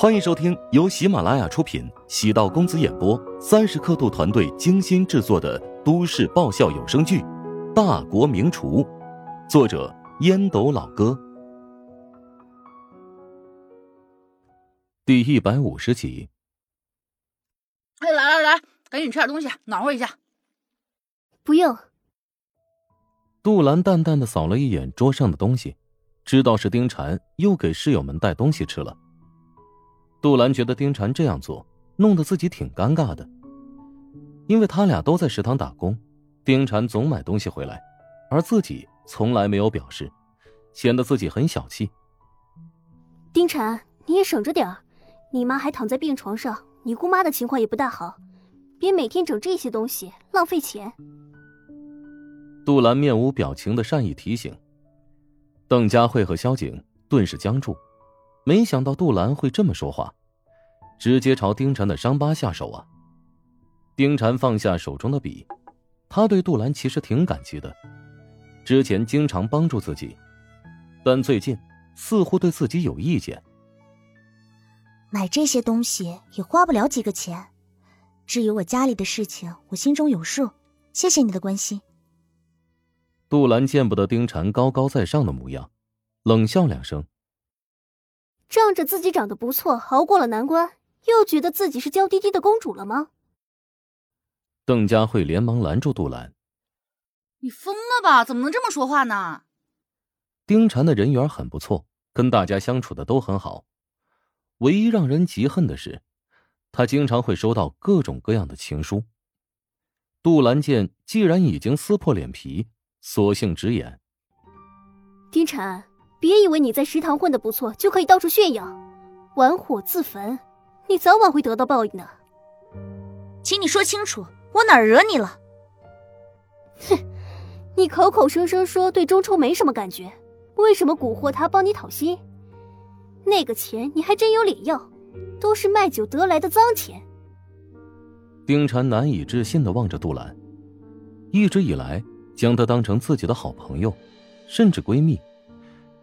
欢迎收听由喜马拉雅出品、喜道公子演播、三十刻度团队精心制作的都市爆笑有声剧《大国名厨》，作者烟斗老哥，第一百五十集。哎，来来来，赶紧吃点东西，暖和一下。不用。杜兰淡淡的扫了一眼桌上的东西，知道是丁婵又给室友们带东西吃了。杜兰觉得丁婵这样做弄得自己挺尴尬的，因为他俩都在食堂打工，丁婵总买东西回来，而自己从来没有表示，显得自己很小气。丁婵，你也省着点儿，你妈还躺在病床上，你姑妈的情况也不大好，别每天整这些东西，浪费钱。杜兰面无表情的善意提醒，邓佳慧和萧景顿时僵住。没想到杜兰会这么说话，直接朝丁禅的伤疤下手啊！丁禅放下手中的笔，他对杜兰其实挺感激的，之前经常帮助自己，但最近似乎对自己有意见。买这些东西也花不了几个钱，至于我家里的事情，我心中有数。谢谢你的关心。杜兰见不得丁禅高高在上的模样，冷笑两声。仗着自己长得不错，熬过了难关，又觉得自己是娇滴滴的公主了吗？邓佳慧连忙拦住杜兰：“你疯了吧？怎么能这么说话呢？”丁婵的人缘很不错，跟大家相处的都很好。唯一让人嫉恨的是，他经常会收到各种各样的情书。杜兰见既然已经撕破脸皮，索性直言：“丁禅。”别以为你在食堂混的不错就可以到处炫耀，玩火自焚，你早晚会得到报应的。请你说清楚，我哪惹你了？哼，你口口声声说对周冲没什么感觉，为什么蛊惑他帮你讨薪？那个钱你还真有脸要，都是卖酒得来的脏钱。丁禅难以置信的望着杜兰，一直以来将她当成自己的好朋友，甚至闺蜜。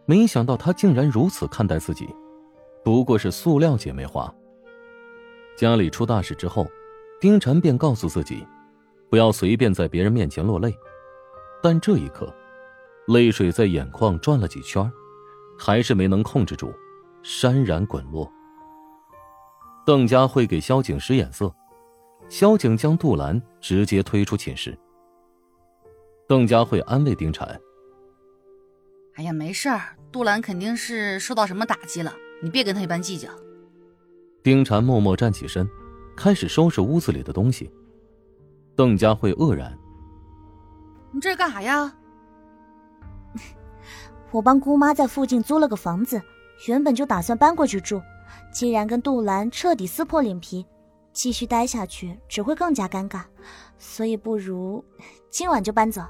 没想到他竟然如此看待自己，不过是塑料姐妹花。家里出大事之后，丁婵便告诉自己，不要随便在别人面前落泪。但这一刻，泪水在眼眶转了几圈，还是没能控制住，潸然滚落。邓佳慧给萧景使眼色，萧景将杜兰直接推出寝室。邓佳慧安慰丁婵。哎呀，没事儿，杜兰肯定是受到什么打击了，你别跟他一般计较。丁婵默默站起身，开始收拾屋子里的东西。邓佳慧愕然：“你这是干啥呀？” 我帮姑妈在附近租了个房子，原本就打算搬过去住。既然跟杜兰彻底撕破脸皮，继续待下去只会更加尴尬，所以不如今晚就搬走。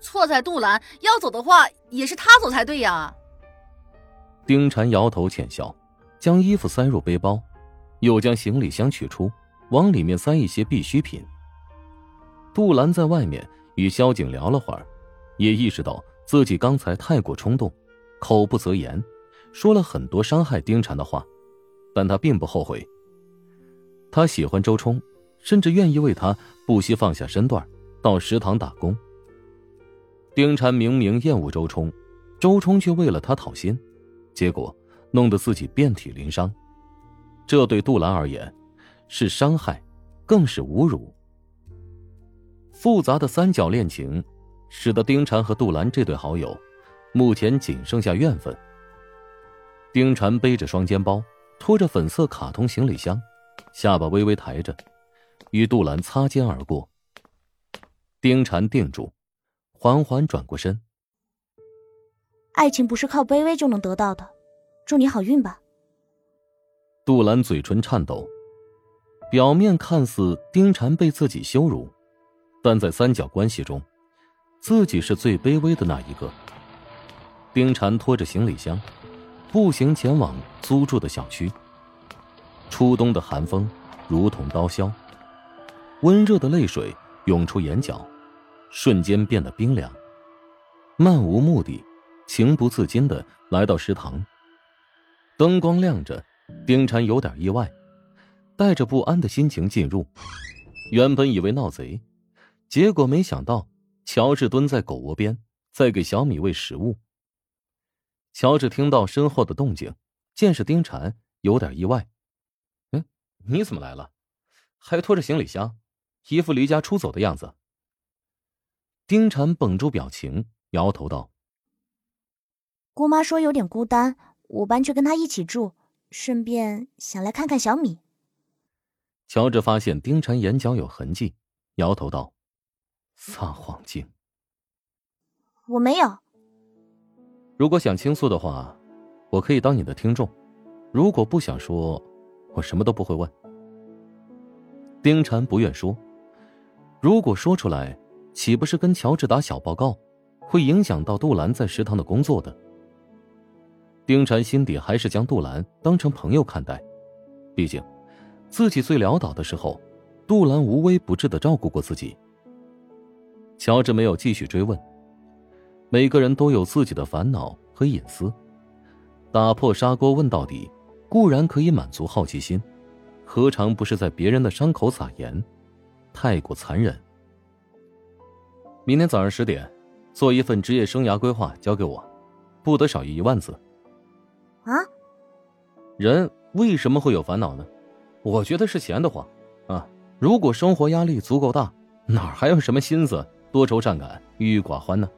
错在杜兰要走的话，也是他走才对呀。丁禅摇头浅笑，将衣服塞入背包，又将行李箱取出，往里面塞一些必需品。杜兰在外面与萧景聊了会儿，也意识到自己刚才太过冲动，口不择言，说了很多伤害丁禅的话，但他并不后悔。他喜欢周冲，甚至愿意为他不惜放下身段，到食堂打工。丁禅明明厌恶周冲，周冲却为了他讨薪，结果弄得自己遍体鳞伤。这对杜兰而言，是伤害，更是侮辱。复杂的三角恋情，使得丁禅和杜兰这对好友，目前仅剩下怨愤。丁禅背着双肩包，拖着粉色卡通行李箱，下巴微微抬着，与杜兰擦肩而过。丁禅定住。缓缓转过身。爱情不是靠卑微就能得到的，祝你好运吧。杜兰嘴唇颤抖，表面看似丁婵被自己羞辱，但在三角关系中，自己是最卑微的那一个。丁婵拖着行李箱，步行前往租住的小区。初冬的寒风如同刀削，温热的泪水涌出眼角。瞬间变得冰凉，漫无目的、情不自禁的来到食堂。灯光亮着，丁婵有点意外，带着不安的心情进入。原本以为闹贼，结果没想到乔治蹲在狗窝边，在给小米喂食物。乔治听到身后的动静，见是丁婵，有点意外。“嗯，你怎么来了？还拖着行李箱，一副离家出走的样子。”丁婵绷住表情，摇头道：“姑妈说有点孤单，我搬去跟她一起住，顺便想来看看小米。”乔治发现丁婵眼角有痕迹，摇头道：“撒谎精。”我没有。如果想倾诉的话，我可以当你的听众；如果不想说，我什么都不会问。丁婵不愿说，如果说出来，岂不是跟乔治打小报告，会影响到杜兰在食堂的工作的？丁婵心底还是将杜兰当成朋友看待，毕竟。自己最潦倒的时候，杜兰无微不至的照顾过自己。乔治没有继续追问。每个人都有自己的烦恼和隐私，打破砂锅问到底，固然可以满足好奇心，何尝不是在别人的伤口撒盐？太过残忍。明天早上十点，做一份职业生涯规划交给我，不得少于一万字。啊？人为什么会有烦恼呢？我觉得是闲得慌，啊！如果生活压力足够大，哪还有什么心思多愁善感、郁郁寡欢呢？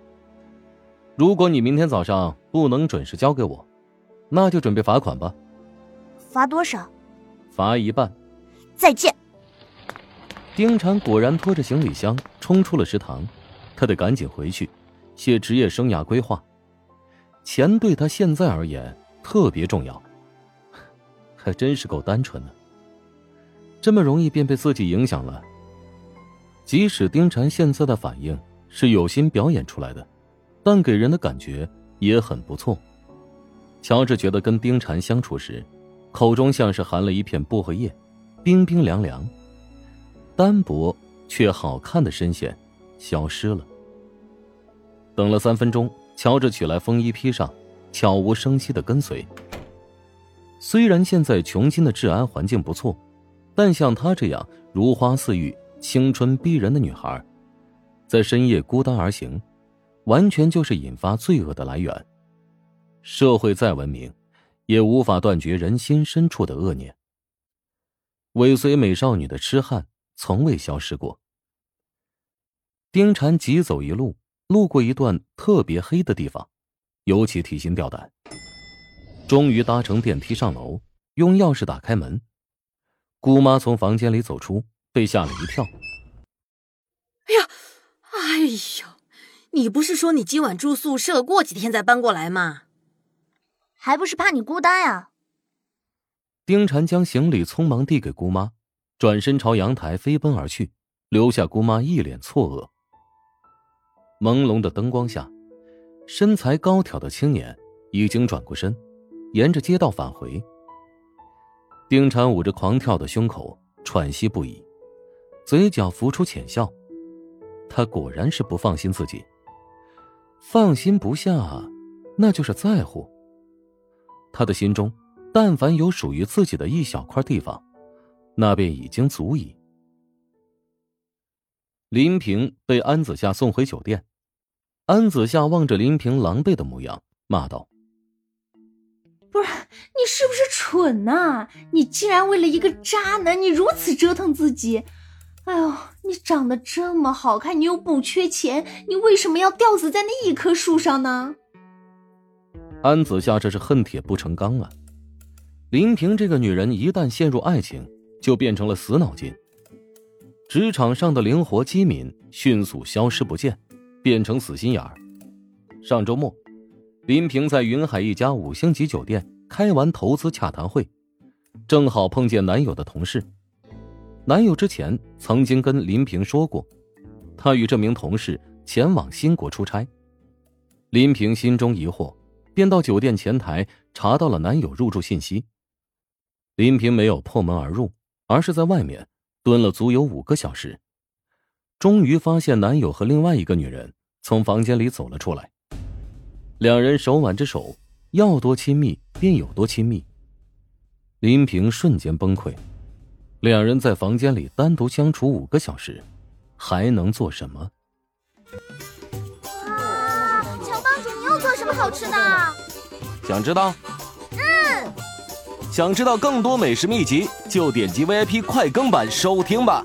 如果你明天早上不能准时交给我，那就准备罚款吧。罚多少？罚一半。再见。丁婵果然拖着行李箱冲出了食堂，他得赶紧回去写职业生涯规划。钱对他现在而言特别重要，还真是够单纯的。这么容易便被自己影响了。即使丁婵现在的反应是有心表演出来的，但给人的感觉也很不错。乔治觉得跟丁婵相处时，口中像是含了一片薄荷叶，冰冰凉凉。单薄却好看的身线消失了。等了三分钟，乔治取来风衣披上，悄无声息的跟随。虽然现在琼金的治安环境不错。但像她这样如花似玉、青春逼人的女孩，在深夜孤单而行，完全就是引发罪恶的来源。社会再文明，也无法断绝人心深处的恶念。尾随美少女的痴汉从未消失过。丁婵急走一路，路过一段特别黑的地方，尤其提心吊胆。终于搭乘电梯上楼，用钥匙打开门。姑妈从房间里走出，被吓了一跳。哎呀，哎呀，你不是说你今晚住宿舍，过几天再搬过来吗？还不是怕你孤单呀！丁婵将行李匆忙递给姑妈，转身朝阳台飞奔而去，留下姑妈一脸错愕。朦胧的灯光下，身材高挑的青年已经转过身，沿着街道返回。丁婵捂着狂跳的胸口，喘息不已，嘴角浮出浅笑。他果然是不放心自己，放心不下，那就是在乎。他的心中，但凡有属于自己的一小块地方，那便已经足矣。林平被安子夏送回酒店，安子夏望着林平狼狈的模样，骂道。不是你是不是蠢呐？你竟然为了一个渣男，你如此折腾自己！哎呦，你长得这么好看，你又不缺钱，你为什么要吊死在那一棵树上呢？安子夏这是恨铁不成钢啊！林平这个女人一旦陷入爱情，就变成了死脑筋。职场上的灵活机敏迅速消失不见，变成死心眼儿。上周末。林平在云海一家五星级酒店开完投资洽谈会，正好碰见男友的同事。男友之前曾经跟林平说过，他与这名同事前往新国出差。林平心中疑惑，便到酒店前台查到了男友入住信息。林平没有破门而入，而是在外面蹲了足有五个小时，终于发现男友和另外一个女人从房间里走了出来。两人手挽着手，要多亲密便有多亲密。林平瞬间崩溃。两人在房间里单独相处五个小时，还能做什么？哇，强帮主，你又做什么好吃的？想知道？嗯。想知道更多美食秘籍，就点击 VIP 快更版收听吧。